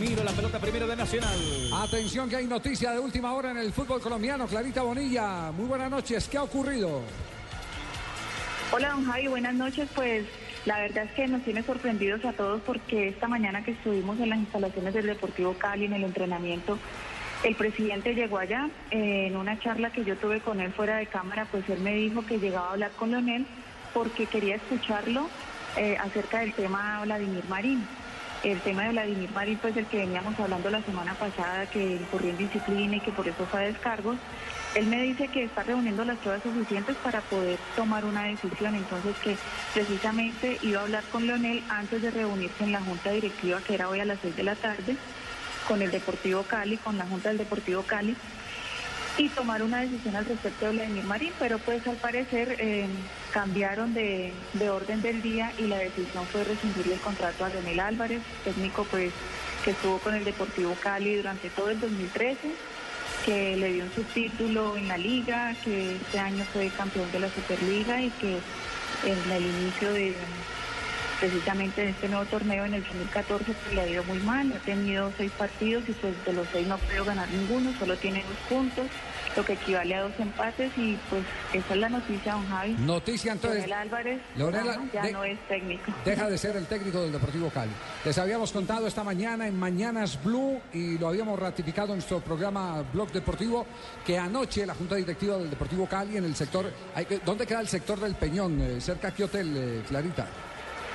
Ramiro, la pelota primero de Nacional. Atención que hay noticia de última hora en el fútbol colombiano. Clarita Bonilla, muy buenas noches. ¿Qué ha ocurrido? Hola, don Javi, buenas noches. Pues la verdad es que nos tiene sorprendidos a todos porque esta mañana que estuvimos en las instalaciones del Deportivo Cali en el entrenamiento, el presidente llegó allá. eh, en una charla que yo tuve con él fuera de cámara, pues él me dijo que llegaba a hablar con Leonel porque quería escucharlo eh, acerca del tema Vladimir Marín. El tema de Vladimir Marín, pues el que veníamos hablando la semana pasada, que incurrió en disciplina y que por eso fue a descargos. Él me dice que está reuniendo las pruebas suficientes para poder tomar una decisión, entonces que precisamente iba a hablar con Leonel antes de reunirse en la junta directiva, que era hoy a las seis de la tarde, con el Deportivo Cali, con la junta del Deportivo Cali, y tomar una decisión al respecto de Vladimir Marín, pero pues al parecer eh, cambiaron de, de orden del día y la decisión fue rescindir el contrato a Leonel Álvarez, técnico pues que estuvo con el Deportivo Cali durante todo el 2013 que le dio un subtítulo en la liga, que este año fue campeón de la Superliga y que en el inicio de precisamente de este nuevo torneo en el 2014 pues, le ha ido muy mal, ha tenido seis partidos y pues de los seis no ha podido ganar ninguno, solo tiene dos puntos, lo que equivale a dos empates y pues esa es la noticia, don Javi. Noticia entonces. Leonel Álvarez Leonel, ajá, ya de- no es técnico. Deja de ser el técnico del Deportivo Cali. Les habíamos contado esta mañana en Mañanas Blue y lo habíamos ratificado en nuestro programa Blog Deportivo que anoche la Junta Directiva del Deportivo Cali en el sector... ¿Dónde queda el sector del Peñón? Eh, ¿Cerca a qué hotel, eh, Clarita?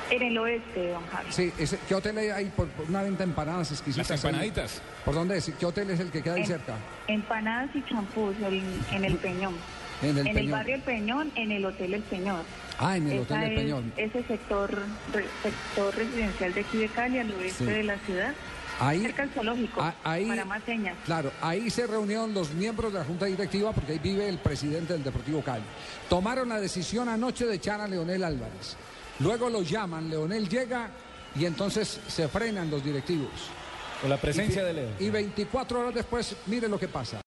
En el oeste, don Javi. Sí, ese- ¿qué hotel hay por, por una venta de empanadas exquisitas? Las ahí? empanaditas. ¿Por dónde es? ¿Qué hotel es el que queda ahí En- cerca? Empanadas y champús el- en el Peñón. En el en el Peñón. barrio El Peñón, en el Hotel El Peñón. Ah, en el Esa Hotel El es- Peñón. Ese sector, re- sector residencial de aquí de Cali, al oeste Sí. de la ciudad, Ahí, cerca del zoológico, Ah, ahí- para más señas. Claro, ahí se reunieron los miembros de la Junta Directiva porque ahí vive el presidente del Deportivo Cali. Tomaron la decisión anoche de echar a Leonel Álvarez. Luego lo llaman, Leonel llega y entonces se frenan los directivos. Con la presencia de Leo. Y 24 horas después, mire lo que pasa.